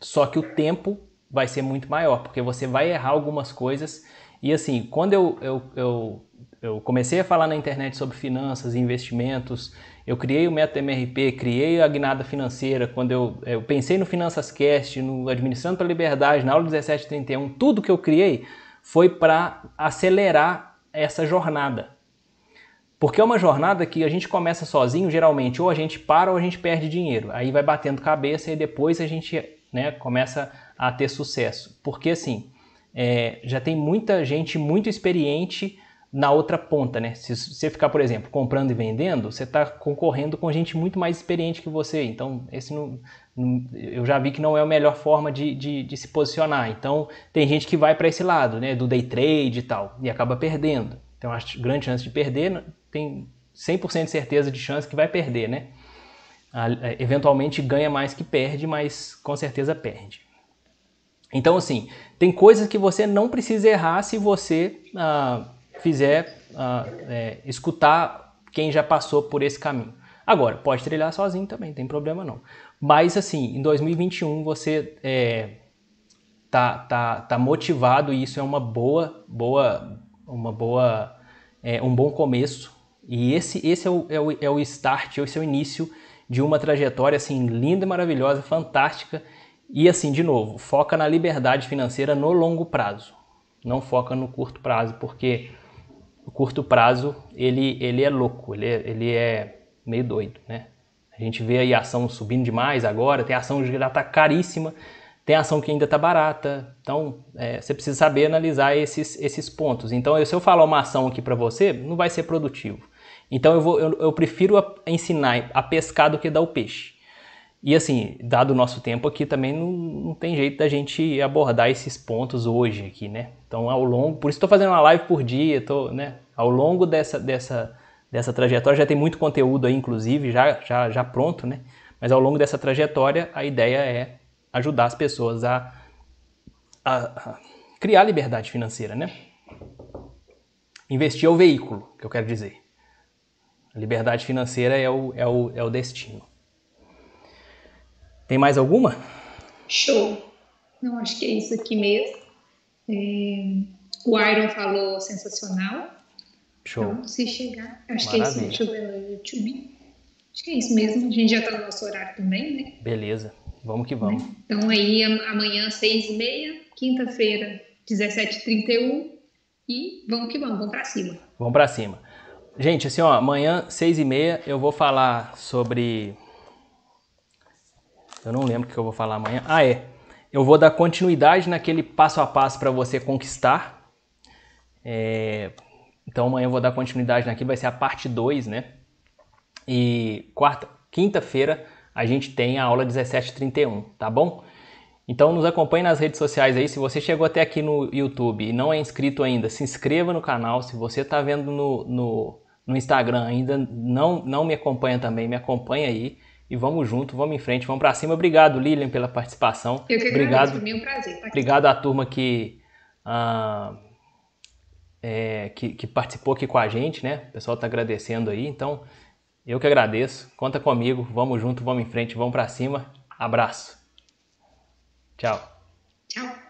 Só que o tempo vai ser muito maior, porque você vai errar algumas coisas. E assim, quando eu, eu, eu, eu comecei a falar na internet sobre finanças, investimentos, eu criei o método MRP, criei a guinada financeira, quando eu, eu pensei no Finanças Cast, no Administrando para a Liberdade, na aula 1731, tudo que eu criei foi para acelerar essa jornada. Porque é uma jornada que a gente começa sozinho, geralmente, ou a gente para ou a gente perde dinheiro. Aí vai batendo cabeça e depois a gente né, começa a ter sucesso. Porque assim, é, já tem muita gente muito experiente na outra ponta, né? Se você ficar, por exemplo, comprando e vendendo, você está concorrendo com gente muito mais experiente que você. Então, esse não, não, eu já vi que não é a melhor forma de, de, de se posicionar. Então, tem gente que vai para esse lado, né? Do day trade e tal, e acaba perdendo. Então, acho grande chance de perder tem 100% de certeza de chance que vai perder, né? É, eventualmente ganha mais que perde, mas com certeza perde. Então, assim, tem coisas que você não precisa errar se você ah, fizer ah, é, escutar quem já passou por esse caminho. Agora, pode trilhar sozinho também, não tem problema não. Mas, assim, em 2021 você é, tá, tá, tá motivado e isso é uma boa, boa, uma boa, é, um bom começo e esse, esse é, o, é, o, é o start, esse é o início de uma trajetória assim linda, maravilhosa, fantástica. E assim, de novo, foca na liberdade financeira no longo prazo. Não foca no curto prazo, porque o curto prazo ele, ele é louco, ele é, ele é meio doido, né? A gente vê aí a ação subindo demais agora, tem ação que já está caríssima, tem ação que ainda está barata. Então, é, você precisa saber analisar esses, esses pontos. Então, se eu falar uma ação aqui para você, não vai ser produtivo. Então eu, vou, eu, eu prefiro ensinar a pescar do que dar o peixe. E assim, dado o nosso tempo aqui, também não, não, tem jeito da gente abordar esses pontos hoje aqui, né? Então, ao longo, por isso estou fazendo uma live por dia, tô, né? Ao longo dessa, dessa, dessa trajetória, já tem muito conteúdo aí, inclusive, já, já, já pronto, né? Mas ao longo dessa trajetória, a ideia é ajudar as pessoas a, a, a criar liberdade financeira, né? Investir é o veículo, que eu quero dizer. A liberdade financeira é o, é o, é o destino. Tem mais alguma? Show. Não, acho que é isso aqui mesmo. É, o Iron falou sensacional. Show. Então, se chegar, acho Maravilha. que é isso. Deixa eu ver. Acho que é isso mesmo. A gente já está no nosso horário também, né? Beleza. Vamos que vamos. Então aí amanhã, seis e meia, quinta-feira, 17h31 e vamos que vamos, vamos para cima. Vamos para cima. Gente, assim, ó, amanhã, seis e meia, eu vou falar sobre... Eu não lembro o que eu vou falar amanhã. Ah, é. Eu vou dar continuidade naquele passo a passo para você conquistar. É... Então amanhã eu vou dar continuidade naquilo, vai ser a parte 2, né? E quarta, quinta-feira a gente tem a aula 1731, tá bom? Então nos acompanhe nas redes sociais aí. Se você chegou até aqui no YouTube e não é inscrito ainda, se inscreva no canal. Se você está vendo no, no, no Instagram ainda não, não me acompanha também, me acompanha aí e vamos junto, vamos em frente, vamos para cima. Obrigado, Lilian, pela participação. Eu que obrigado, agradeço, foi um prazer. Tá obrigado à turma que, ah, é, que, que, participou aqui com a gente, né? O pessoal está agradecendo aí, então eu que agradeço. Conta comigo, vamos junto, vamos em frente, vamos para cima. Abraço. Tchau. Tchau.